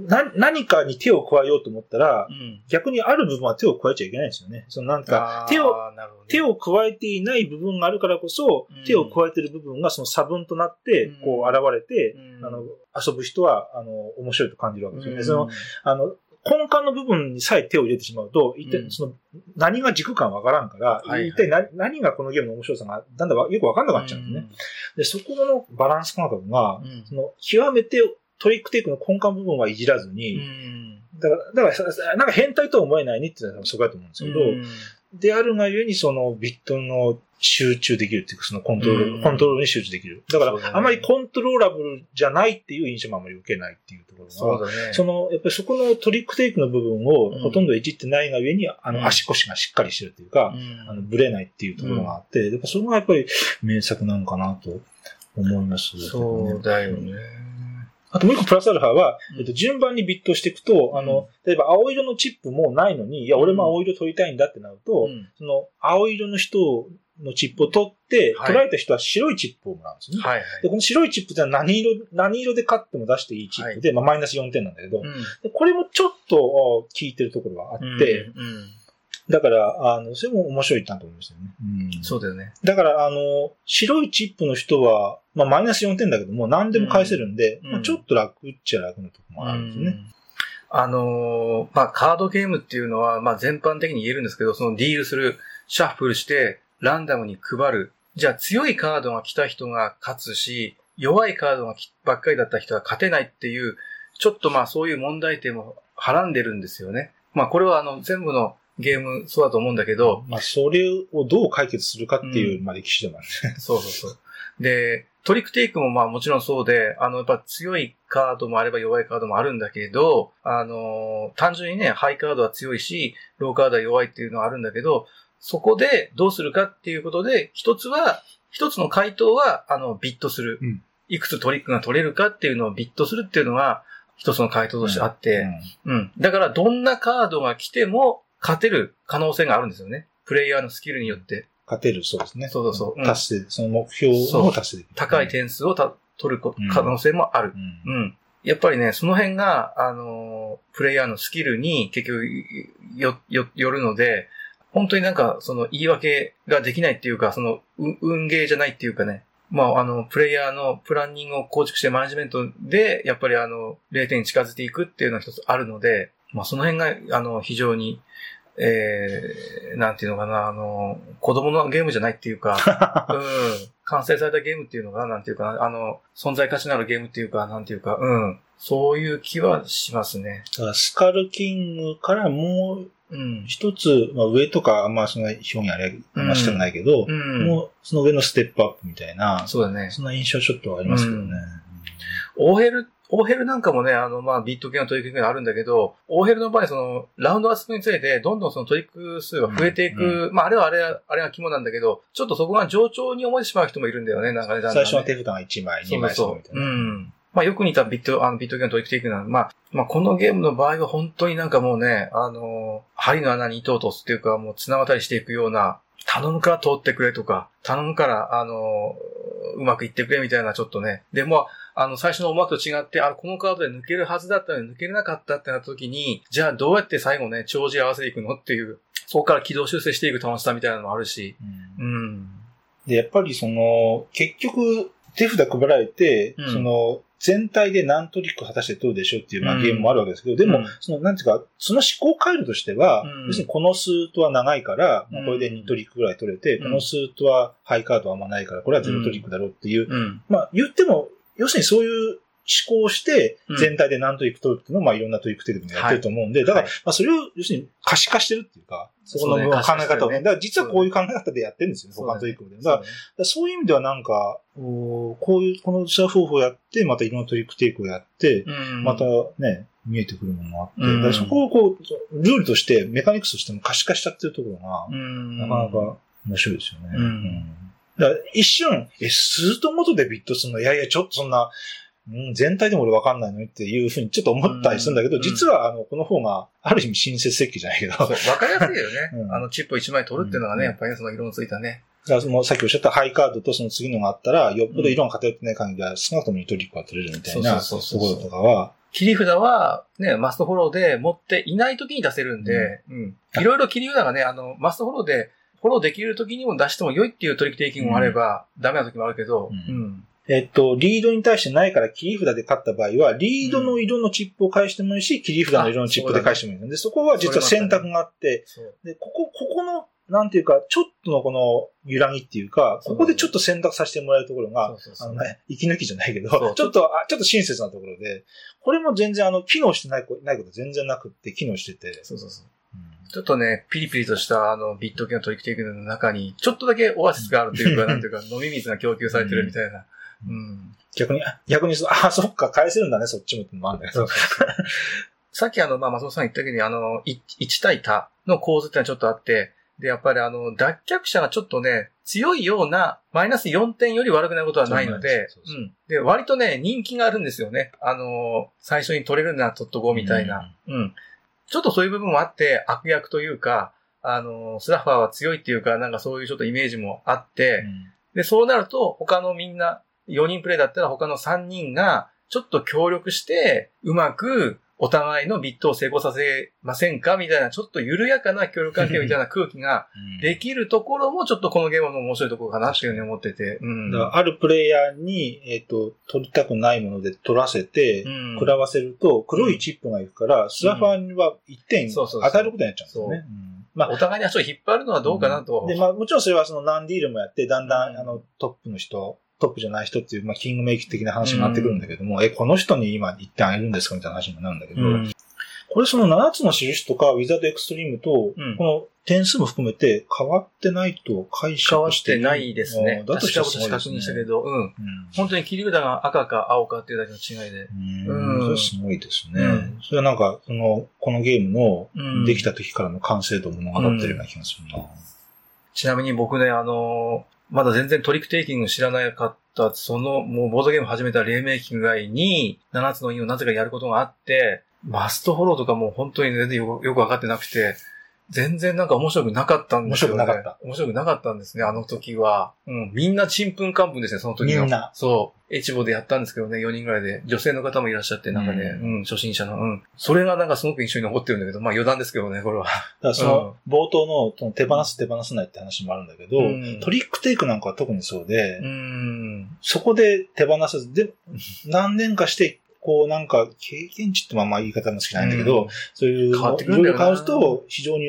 な、何かに手を加えようと思ったら、うん。逆にある部分は手を加えちゃいけないんですよね。そのなんか、手を、ね手を加えていない部分があるからこそ、うん手を加えてる部分がその差分となってうん、こう現れて、うんあの、遊ぶ人は、あの、面白いと感じるわけですよね。うんその、あの、根幹の部分にさえ手を入れてしまうと、一うん体その、何が軸かわからんから、はいはい一体何何がこのゲームの面白さが、だんだんわよくわかんなくなっちゃうんですね。で、そこのバランス感覚がう、ん。その、極めてトリックテイクの根幹部分はいじらずうに、ん。だから、だからさ、なんか変態とは思えないねっていうのはそこだと思うんですけど、うんであるがゆえにそのビットの集中できるっていうか、そのコントロール、うん。コントロールに集中できる。だから、ね。あまりコントローラブルじゃないっていう印象もあまり受けないっていうところが、そうだね。その、やっぱりそこのトリックテイクの部分をうん。ほとんどいじってないがゆえに、あの、うん。足腰がしっかりしてるっていうか、うん。あの、ブレないっていうところがあって、やっぱそれがやっぱり名作なのかなと思います、そうだよね。あともう一個プラスアルファは、うん。えっと、順番にビットしていくと、あの、例えば青色のチップもないのに、いや、俺も青色取りたいんだってなると、うん。その青色の人のチップを取って、はい。取られた人は白いチップをもらうんですね。はいはい。で、この白いチップってのは何色、何色で勝っても出していいチップで、まあマイナス4点なんだけど、うん。でこれもちょっとあ効いてるところがあって、うん。うんだから、あの、それも面白いなと思いましたよね。うんそうだよね。だから、あの、白いチップの人は、まあマイナス4点だけども、何でも返せるんで、うんまあ、ちょっと楽っちゃ楽なところもあるんですよね。あのーまあ、カードゲームっていうのは、まあ、全般的に言えるんですけど、そのディールする、シャッフルして、ランダムに配る。じゃあ、強いカードが来た人が勝つし、弱いカードがきばっかりだった人は勝てないっていう、ちょっとまあ、そういう問題点もはらんでるんですよね。まあ、これはあの、全部のゲームそうだと思うんだけど、まあ、それをどう解決するかっていう、まあ、歴史でもあるね。そうそうそう。で、トリックテイクもまあもちろんそうで、あの、やっぱ強いカードもあれば弱いカードもあるんだけど、あの、単純にね、ハイカードは強いし、ローカードは弱いっていうのはあるんだけど、そこでどうするかっていうことで、一つは、一つの回答は、あの、ビットする。うんいくつトリックが取れるかっていうのをビットするっていうのが、一つの回答としてあって、うん。だから、どんなカードが来ても、勝てる可能性があるんですよね。プレイヤーのスキルによって。勝てる、そうですね。そうそうそううん達成、その目標を達成できる。高い点数をた取る可能性もある。うんうん。やっぱりね、その辺が、あのー、プレイヤーのスキルに結局よ、よ、よるので、本当になんか、その言い訳ができないっていうか、その、う運ゲーじゃないっていうかね。まあ、あの、プレイヤーのプランニングを構築してマネジメントで、やっぱりあの、0点に近づいていくっていうのは一つあるので、まあ、その辺が、あの、非常に、えー、なんていうのかな、あの、子供のゲームじゃないっていうか、うん。完成されたゲームっていうのが、なんていうかな、あの、存在価値のあるゲームっていうか、なんていうか、うん。そういう気はしますね。スカルキングからもううん。一つ、まあ、上とか、あんまそんな表現あれ、あんましたくないけど、うん。もうその上のステップアップみたいな、そうだね。そんな印象ちょっとありますけどね。OL、オーヘルなんかもね、あの、まあ、ビット系のトリックがあるんだけど、オーヘルの場合、その、ラウンドが進むにつれて、どんどんそのトリック数が増えていく、まあ、あれはあれは、あれが肝なんだけど、ちょっとそこが上調に思えてしまう人もいるんだよね、なんかね、だんだんね最初の手札が1枚、2枚そうみたいな。うん。まあ、よく似たビット、あの、ビットゲートリックテイクなまあ、まあ、このゲームの場合は本当になんかもうね、あの、針の穴に糸を通すっていうか、もう綱渡りしていくような、頼むから通ってくれとか、頼むから、あの、うまくいってくれみたいな、ちょっとね。でも、あの、最初の思惑と違って、あ、このカードで抜けるはずだったのに抜けれなかったってなった時に、じゃあどうやって最後ね、帳尻合わせていくのっていう、そこから軌道修正していく楽しさみたいなのもあるし、うん。うん。で、やっぱりその、結局、手札配られて、うん。その、全体で何トリック果たしてどうでしょうっていう、まあ、うん。ゲームもあるわけですけど、でも、うん。その、なんていうか、その思考回路としては、うん。要するにこのスートは長いから、うん。まあこれで2トリックぐらい取れて、うん。このスートはハイカードはあんまないから、これは0トリックだろうっていう、うん。まあ、言っても、要するにそういう思考をしてうん、全体で何トリック取るっていうのを、まあ、いろんなトリックテクでもやってると思うんで、だから、はい。まあ、それを、要するに可視化してるっていうか、そこの考え方をね。ねだから実はこういう考え方でやってるんですよね、他のトリックで。だからだからそういう意味ではなんか、おこういう、このシャフ方法をやって、またいろんなトリックテイクをやって、うん。またね、見えてくるものもあって、そこをこう、ルールとして、メカニクスとしても可視化しちゃってるところが、うん。なかなか面白いですよね。一瞬、え、スート元でビットするの？いやいや、ちょっとそんな、うん、全体でも俺わかんないの？にっていうふうにちょっと思ったりするんだけど、うん。実は、あの、この方が、ある意味親切設計じゃないけど、わかりやすいよね。うん。あの、チップを1枚取るっていうのがね、うん。やっぱりね、その色のついたね。だからもうさっきおっしゃったハイカードとその次のがあったら、よっぽど色が偏ってない限りは少なくとも2トリックは取れるみたいなところとかは、切り札は、ね、マストフォローで持っていない時に出せるんで、うん。いろいろ切り札がね、あの、マストフォローで、フォローできる時にも出しても良いっていうトリックテイキングもあれば、ダメな時もあるけど、ううん。ん。えっと、リードに対してないから切り札で勝った場合は、リードの色のチップを返してもいいし、切り札の色のチップで返してもいいので、そこは実は選択があって。で、ここ、ここの、なんていうか、ちょっとのこの揺らぎっていうか、ここでちょっと選択させてもらえるところが、あのね、息抜きじゃないけど、ちょっと、あちょっと親切なところで、これも全然あの、機能してないこないこと全然なくって、機能してて、そうそうそう。うんちょっとね、ピリピリとした、あの、ビット系のトリックテイキングの中に、ちょっとだけオアシスがあるというか、なんていうか、飲み水が供給されてるみたいな。うん。逆に、あ逆にそ、あ、そっか、返せるんだね、そっちもってのもあるんだけど。さっきあの、まあ、松本さん言ったけど、あの、い1対多の構図ってのはちょっとあって、で、やっぱりあの、脱却者がちょっとね、強いような、マイナス4点より悪くなることはないのでそう、そううん。で、割とね、人気があるんですよね。あの、最初に取れるなら取っとこうみたいな。うん。ちょっとそういう部分もあって、悪役というか、あの、スラッファーは強いっていうか、なんかそういうちょっとイメージもあって、で、そうなると、他のみんな、4人プレイだったら他の3人が、ちょっと協力して、うまく、お互いのビットを成功させませんかみたいな、ちょっと緩やかな協力関係みたいな空気がうんできるところも、ちょっとこのゲームの面白いところかなっていうふうに思ってて。うん。あるプレイヤーに、えっ、と、取りたくないもので取らせて、うん食らわせると、黒いチップがいくから、スラファーには1点そうそうそう与えることになっちゃうんですよね。うんまあお互いに足を引っ張るのはどうかなと。で、まあもちろんそれはその何ディールもやって、だんだんあの、トップの人、トップじゃない人っていう、まあキングメイク的な話になってくるんだけども、え、この人に今1点あげるんですかみたいな話になるんだけど、うん。これその7つの印とか、ウィザードエクストリームと、うん。この点数も含めて変わってないと解釈変わってないですね。だとしたらすごい確ですね。認したけど、うん。うん。本当に切り札が赤か青かっていうだけの違いで。うん、うん。それすごいですね。うん。それはなんか、その、このゲームうん。のできた時からの完成度を物語ってるような気がするな。ちなみに僕ね、あのーまだ全然トリックテイキング知らなかった、その、もうボードゲーム始めた黎明期ぐらいに、7つの印をなぜかやることがあって、マストフォローとかもう本当に全然よくわかってなくて、全然なんか面白くなかったんですよね。面白くなかった。面白くなかったんですね、あの時は。うん。みんなちんぷんかんぷんですね、その時の。みんなそう。エチボでやったんですけどね、4人ぐらいで。女性の方もいらっしゃって、なんかね、ううん、初心者の。うん。それがなんかすごく印象に残ってるんだけど、まあ余談ですけどね、これは。だからその、冒頭のその手放す手放さないって話もあるんだけど、うんトリックテイクなんかは特にそうで、うん。そこで手放さず、で、何年かして、こうなんか、経験値ってまあまあ言い方も好きじゃないんだけど、うんそういう変わってくいろいろ変わると、非常に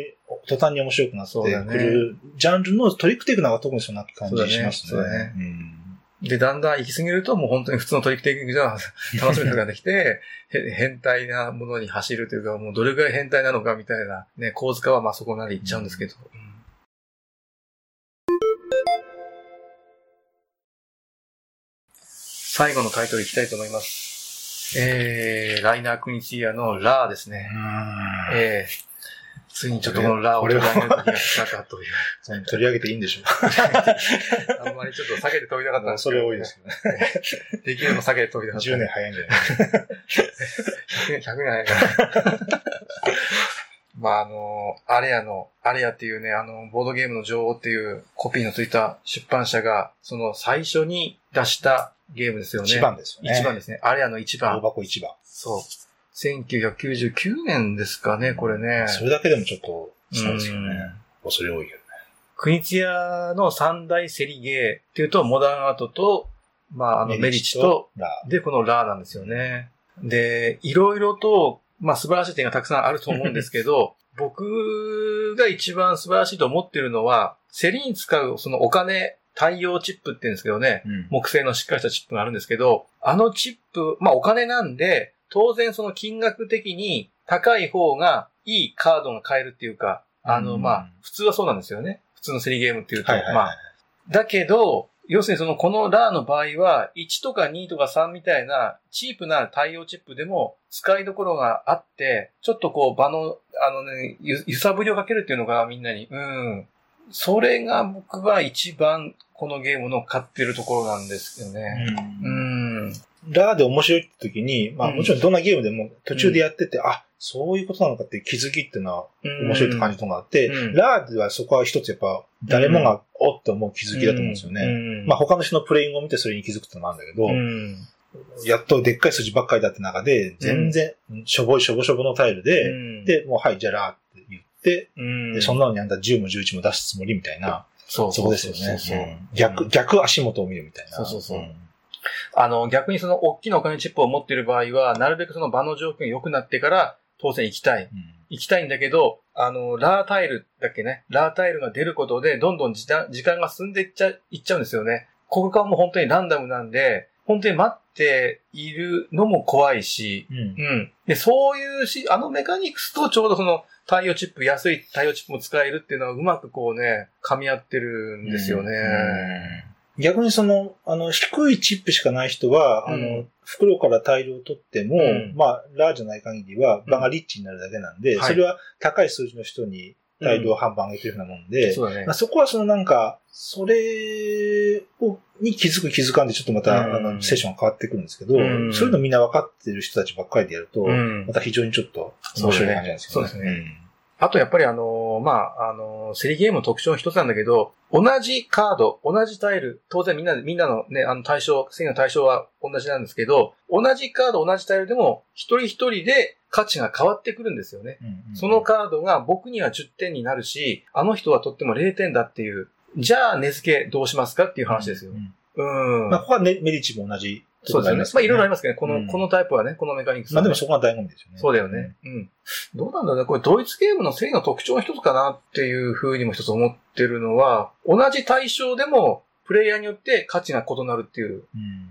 途端に面白くなってくる、ジャンルのトリックテイクなんか特にそんな感じしますね。ねで、だんだん行き過ぎるともう本当に普通のトリックテイキングじゃ楽しめなくなってきて、へ変態なものに走るというか、もうどれくらい変態なのかみたいな、ね、構図化はまあそこまで行っちゃうんですけど。うん最後のタイトルいきたいと思います。えー、ライナー・クニチィアのラーですね。うんえー、ついにちょっとこのラーを取り上げる時が来たかという。取り上げていいんでしょう あんまりちょっと避けて飛びたかったんかですけど、それ多いですよね。できるの避けて飛びたかった。10年早いんじゃない100年、100年早いから。まあ、あの、アレアの、アレアっていうね、あの、ボードゲームの女王っていうコピーのついた出版社が、その最初に出したゲームですよね。一番ですよね。一番ですね。アレアの一大番。箱一番。そう。1999年ですかね、これね。それだけでもちょっと、そうですようんね。恐れ多いけどね。クニチアの三大セリゲーっていうと、モダンアートと、まあ、あの、メディチと、、ラで、このラーなんですよね。で、いろいろと、まあ素晴らしい点がたくさんあると思うんですけど、僕が一番素晴らしいと思ってるのは、競りに使うそのお金、太陽チップって言うんですけどね、うん木製のしっかりしたチップがあるんですけど、あのチップ、まあお金なんで、当然その金額的に高い方がいいカードが買えるっていうか、あの、うんまあ、普通はそうなんですよね。普通の競りゲームっていうと、はいはいはいまあ、。だけど、要するにその、このラーの場合は、1とか2とか3みたいな、チープな対応チップでも、使いどころがあって、ちょっとこう、場の、あのね、ゆ揺さぶりをかけるっていうのが、みんなに。うん。それが僕は一番、このゲームの買ってるところなんですよね。うん。うん。ラーで面白いって時に、まあうん。もちろんどんなゲームでも途中でやってて、あ、そういうことなのかって気づきっていうのは面白いって感じたのがあって、うん。ラーではそこは一つやっぱ誰もがおって思う気づきだと思うんですよね。うん。まあ他の人のプレイングを見てそれに気づくってのもあるんだけど、うん。やっとでっかい数字ばっかりだって中で、全然しょぼいしょぼしょぼのタイルで、うん、で、もうはい、じゃあラーでそんなのにあんた10も11も出すつもりみたいな、そうそこですよね。そうそううん逆、逆足元を見るみたいな。そうそうそうんあの、逆にその大きなお金チップを持っている場合は、なるべくその場の状況が良くなってから、当然行きたい。うん行きたいんだけど、あの、ラータイルだっけね。ラータイルが出ることで、どんどん時間時間が進んでいっちゃ、いっちゃうんですよね。ここがもう本当にランダムなんで、本当に待っているのも怖いし、うんうん。で、そういうし、あのメカニクスとちょうどその太陽チップ、安い太陽チップも使えるっていうのはうまくこうね、噛み合ってるんですよね。うん。逆にその、あの、低いチップしかない人は、うん。あの、袋からタイルを取っても、うん。まあ、ラーじゃない限りは、場がリッチになるだけなんで、はい。それは高い数字の人にタイルを半分上げてるようなもんで、そうだね。まあ、。そこはそのなんか、それを、に気づく気づかんでちょっとまた、うん。あの、セッションが変わってくるんですけど、うん。そういうのみんな分かってる人たちばっかりでやると、うん。また非常にちょっと面白い感じなんですよね。そうですねあとやっぱりあのーまあ、あのーセリゲームの特徴の一つなんだけど、同じカード、同じタイル、当然みんなで、みんなのね、あの対象、戦の対象は同じなんですけど、同じカード、同じタイルでも、一人一人で価値が変わってくるんですよね。うんうんそのカードが僕には10点になるし、あの人はとっても0点だっていう、じゃあ値付けどうしますかっていう話ですよう。んうん。まあ、ここはねメディチも同じとそうですよね。まあいろいろありまますけどね、この、うんこのタイプはね、このメカニクスはねまあでもそこが醍醐味ですよね。そうだよね。うん。どうなんだろうね。これドイツゲームの正の特徴の一つかなっていうふうにも一つ思ってるのは、同じ対象でもプレイヤーによって価値が異なるっていう。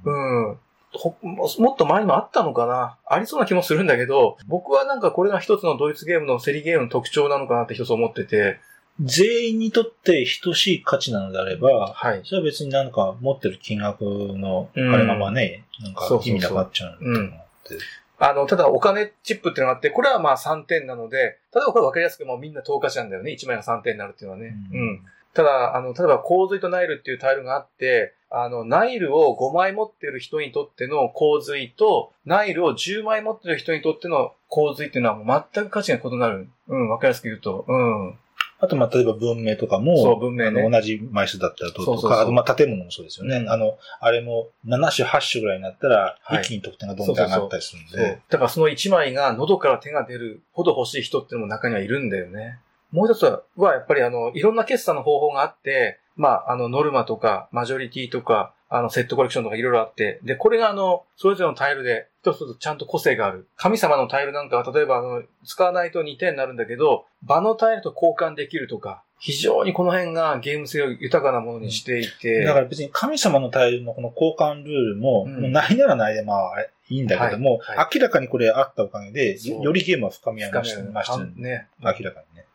うん。うん。ほももっと前にもあったのかなありそうな気もするんだけど、僕はなんかこれが一つのドイツゲームの競りゲームの特徴なのかなって一つ思ってて、全員にとって等しい価値なのであれば、はい。それは別になんか持ってる金額のあうんれままね、なんかそうそうそう意味なくなっちゃうっていうのがあって。あの、ただお金チップっていうのがあって、これはまあ3点なので、例えばこれ分かりやすくもうみんな10価値なんだよね。1枚が3点になるっていうのはね。ううんん。ただ、あの、例えば洪水とナイルっていうタイルがあって、あの、ナイルを5枚持ってる人にとっての洪水と、ナイルを10枚持ってる人にとっての洪水っていうのはもう全く価値が異なる。うん、わかりやすく言うと。うん。あと、まあ、例えば文明とかも、そう文明ね同じ枚数だったらどうとか、そうそうそうあと、まあ、建物もそうですよね。うんあの、あれも7種、8種ぐらいになったら、はい一気に得点がどんどん上がったりするんそうで、。だからその1枚が喉から手が出るほど欲しい人っていうのも中にはいるんだよね。もう一つは、はやっぱりあの、いろんな決算の方法があって、まあ、あの、ノルマとか、マジョリティとか、あの、セットコレクションとかいろいろあって、で、これがあの、それぞれのタイルで、一つ一つちゃんと個性がある。神様のタイルなんかは、例えばあの、使わないと2点になるんだけど、場のタイルと交換できるとか、非常にこの辺がゲーム性を豊かなものにしていて、だから別に神様のタイルのこの交換ルールも、うんもうないならないでまあ、いいんだけども、はいはい明らかにこれあったおかげで、よよりゲームは深みましたね。ね。明らかにね。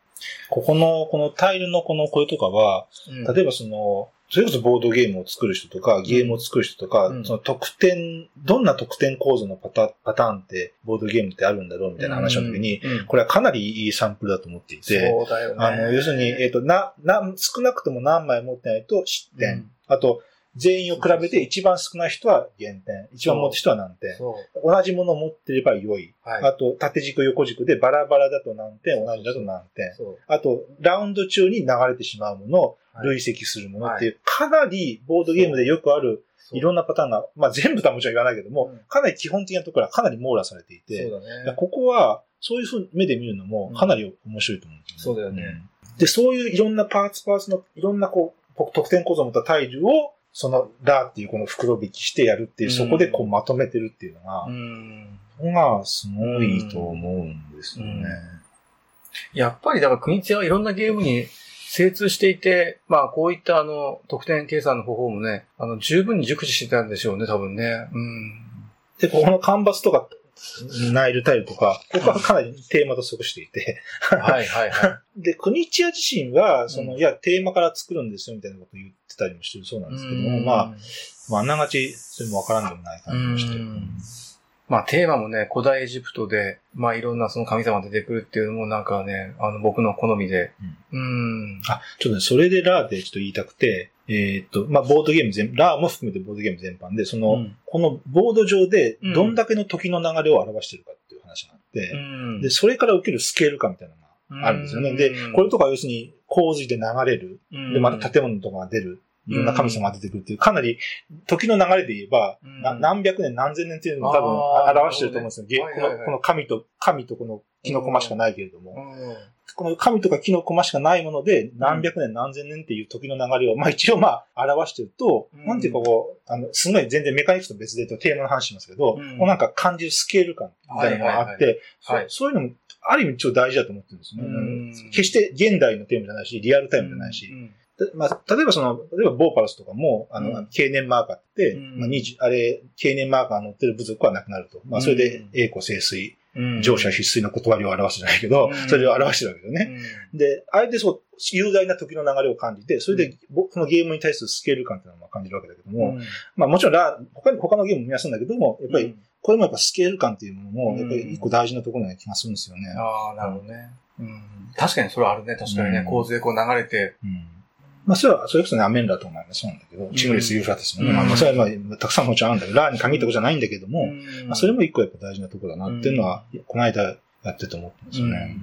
ここの、このタイルのこのこれとかは、うん例えばその、それこそボードゲームを作る人とか、ゲームを作る人とか、うんその得点、どんな得点構造のパタパターンって、ボードゲームってあるんだろうみたいな話の時に、うん、うんこれはかなりいいサンプルだと思っていて、そうだよね。あの、要するに、えっ、と、な、な、少なくとも何枚持ってないと失点。うんあと、全員を比べて一番少ない人は減点。一番持ってる人は何点。同じものを持ってれば良い。はい。あと、縦軸、横軸でバラバラだと何点、同じだと何点。あと、ラウンド中に流れてしまうもの、はい累積するものっていう、かなりボードゲームでよくあるいろんなパターンが、まあ全部とはもちろん言わないけども、うん。かなり基本的なところはかなり網羅されていて、ね。ここは、そういうふうに目で見るのもかなり面白いと思うんですそうだよね。うん。で、そういういろんなパーツパーツの、いろんなこう、得点構造を持ったタイルを、その、ラーっていうこの袋引きしてやるっていう、うん。そこでこうまとめてるっていうのがう、ん。がすごいと思うんですよね。やっぱり、だから、国津屋はいろんなゲームに精通していて、まあ、こういったあの、得点計算の方法もね、あの、十分に熟知してたんでしょうね、多分ね。うん。で、ここのカンバスとか、ナイルタイルとか、ここはかなりテーマと即していて、はいはいはい。で、国千屋自身は、その、うんいや、テーマから作るんですよ、みたいなことを言ってたりもしてるそうなんですけども、まあ、まあ、あながち、それもわからんでもない感じもして。うんまあテーマもね、古代エジプトで、まあいろんなその神様が出てくるっていうのもなんかね、あの僕の好みで。うん。あ、ちょっとね、それでラーでちょっと言いたくて、えーっと、まあ、ボードゲーム全、ラーも含めてボードゲーム全般で、その、うんこのボード上でどんだけの時の流れを表してるかっていう話があって、うんで、それから受けるスケール感みたいなのがあるんですよね。で、これとかは要するに洪水で流れる。で、また建物とかが出る。いろんな神様が出てくるっていう、かなり時の流れで言えば、何百年何千年っていうのも多分表してると思うんですよ。ね。はいはいはい。のこの神と、神とこの木の駒しかないけれども、うん。この神とか木の駒しかないもので、何百年何千年っていう時の流れを、まあ一応まあ表してると、うん。なんていうかこう、あの、すごい全然メカニクスと別でとテーマの話しますけど、うん。こうなんか感じるスケール感みたいなのがあって、そういうのも、ある意味超大事だと思ってるんですよね。うん。決して現代のテーマじゃないし、リアルタイムじゃないし。まあ、例えばその、例えばボーパルスとかも、あの、うん経年マーカーって、うんまあ、20あれ、経年マーカー乗ってる部族はなくなると。まあ、それで、栄枯盛衰、うん乗車必須の断りを表すじゃないけど、うんそれを表してるわけだよね。で、あれでそう、雄大な時の流れを感じて、それで、ぼこのゲームに対するスケール感っていうのを感じるわけだけどうんも、まあもちろんラ、他に、他のゲームも見やすいんだけども、やっぱり、これもやっぱスケール感っていうものも、やっぱり一個大事なところな気がするんですよね。ああ、なるほどね。うん確かにそれはあるね。確かにね。うん構図でこう流れて。うんまあ、それは、それこそね、アメンラとかもそうなんだけど、チグリス・ユーフラテスもね、うんまあまあ、それはまあ、たくさんもちろんあるんだけど、ラーに限ったことじゃないんだけども、うんまあ、それも一個やっぱ大事なところだなっていうのは、この間やってて思ったんですよね。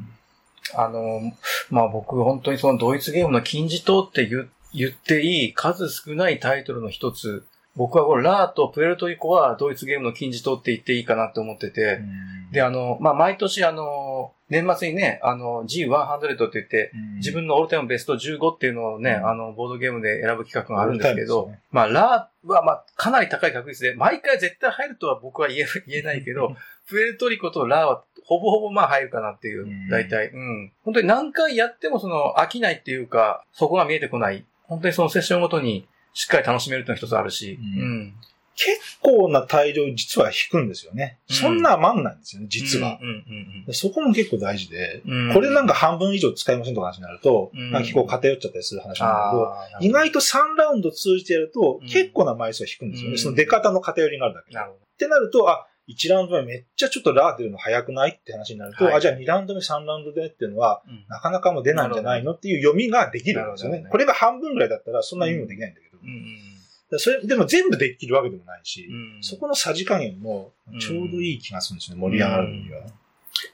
あの、まあ僕本当にそのドイツゲームの金字塔って言言っていい数少ないタイトルの一つ。僕はこれラーとプエルトリコはドイツゲームの金字塔って言っていいかなって思ってて。うんで、あの、まあ毎年あの、年末にね、あの G100 って言って、うん自分のオールタイムベスト15っていうのをね、うんあの、ボードゲームで選ぶ企画があるんですけど、ねまあ、ラーは、まあ、かなり高い確率で、毎回絶対入るとは僕は言え言えないけど、プエルトリコとラーはほぼほぼまあ入るかなっていううん、大体。うん。本当に何回やってもその飽きないっていうか、そこが見えてこない。本当にそのセッションごとにしっかり楽しめるってのが一つあるし。ううんん。結構な大量実は引くんですよね。うんそんな余んないんですよね、実は。そこも結構大事で。これなんか半分以上使いませんとか話になると、うんなんか結構偏っちゃったりする話なんだけど、意外と3ラウンド通じてやるとうん結構な枚数が引くんですよね。うんその出方の偏りがあるだけで。ってなると、あ、1ラウンド目めっちゃちょっとラー出るの早くないって話になると、はいあ、じゃあ2ラウンド目、3ラウンド目っていうのは、なかなかもう出ないんじゃないのっていう読みができるんですよねこれが半分ぐらいだったらそんな意味もできないんだけど。うんそれでも全部できるわけでもないし、うんそこのさじ加減もちょうどいい気がするんですよね、盛り上がるには。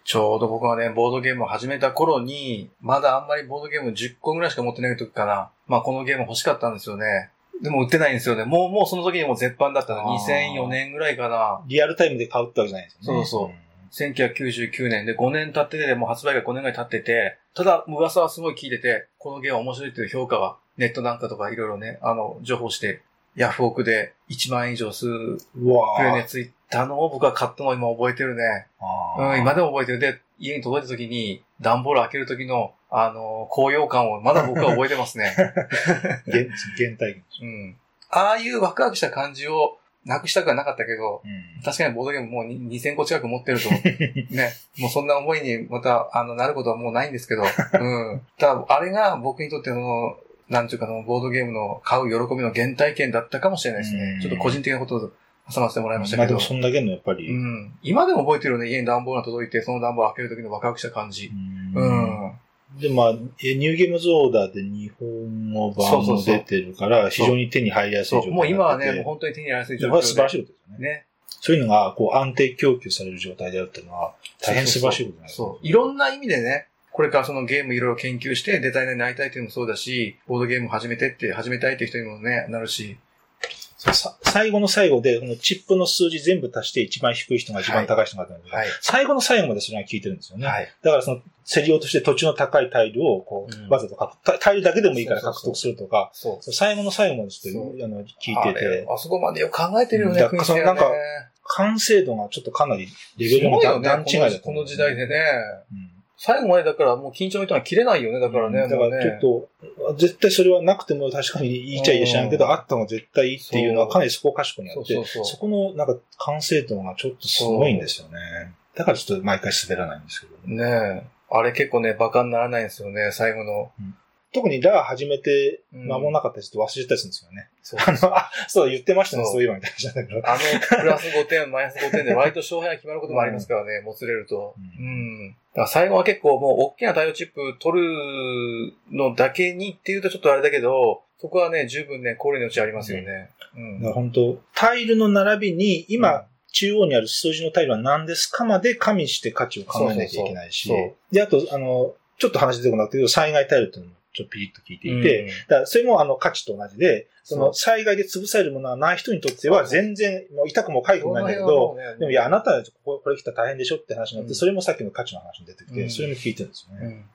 ちょうど僕がね、ボードゲームを始めた頃に、まだあんまりボードゲーム10個ぐらいしか持ってない時かな。まあこのゲーム欲しかったんですよね。でも売ってないんですよね。もう、もうその時にもう絶版だったの。あー2004年ぐらいかな。リアルタイムで買うってわけじゃないんですよね。そうそう1999年で5年経ってて、もう発売が5年ぐらい経ってて、ただ噂はすごい聞いてて、このゲームは面白いっていう評価は、ネットなんかとかいろいろね、あの、情報して、ヤフオクで1万円以上数うん。うわプレーネついたのを僕は買ったのを今覚えてるね。うん、今でも覚えてる。で、家に届いた時に、段ボール開ける時の、あの、高揚感をまだ僕は覚えてますね。原原体験。うん。ああいうワクワクした感じをなくしたくはなかったけど、うん確かにボードゲームもうに2000個近く持ってると、ね、もうそんな思いにまた、あの、なることはもうないんですけど、うん。ただ、あれが僕にとっての、なんていうかの、ボードゲームの買う喜びの原体験だったかもしれないですうん。ねちょっと個人的なことを挟ませてもらいましたけど。まあでもそんだけのやっぱり、うん。今でも覚えてるよね、家に段ボールが届いて、その段ボールを開ける時のワクワクした感じ。ううんん。で、まあ、えニューゲームズオーダーで日本語版も出てるから、非常に手に入りやすい。状態もう今はね、もう本当に手に入りやすい状況で。これは素晴らしいことですよね。ね。そういうのが、こう、安定供給される状態であるっていうのは、大変素晴らしいことなんですそう。いろんな意味でね、これからそのゲームいろいろ研究してデザイナーになりたいっていうのもそうだし、ボードゲーム始めてって、始めたいっていう人にもね、なるし。最後の最後で、このチップの数字全部足して一番低い人が一番高い人がはい。最後の最後までそれが効いてるんですよね。はい。だからその、競り落として土地の高いタイルを、こうわざと獲得、タイルだけでもいいから獲得するとか、そう。最後の最後までちょっと、あの、聞いあてて、れあそこまでよく考えてるよね、うん。そのなんか完成度がちょっとかなりレベルの段すごいよね、段違いだとこの思うこの時代でね。うん最後までだからもう緊張の糸が切れないよね、だからね。だからちょっと、絶対それはなくても確かに言いちゃいいでしないけうんど、あった方が絶対いいっていうのはかなりそこかしこにあって、そこのなんか完成度がちょっとすごいんですよね。だからちょっと毎回滑らないんですけど。ねえ。あれ結構ね、バカにならないんですよね、最後の。特にラー始めてうん間もなかったりすると忘れてたりするんですよね。そうあの、あ、そう言ってましたね、そういえばみたいな話なんだけど。あの、プラス5点、マイナス5点で割と勝敗が決まることもありますからね、もつれると。ううん。だから最後は結構もう大きなタイルチップ取るのだけにっていうとちょっとあれだけど、そこはね、十分ね、考慮の余地ありますよね。うん。だから本当タイルの並びに、今、うん中央にある数字のタイルは何ですかまで加味して価値を考えなきゃいけないしそうそうそう、で、あと、あの、ちょっと話出てこなくて、災害タイルっていうのもちょっとピリッと聞いていて、うん。だそれもあの価値と同じで、その災害で潰されるものがない人にとっては全然、もう痛くも痒くもないんだけど、でもいや、あなたはこここれ来たら大変でしょって話になって、うん。それもさっきの価値の話に出てきて、うん。それも聞いてるんですよね。うん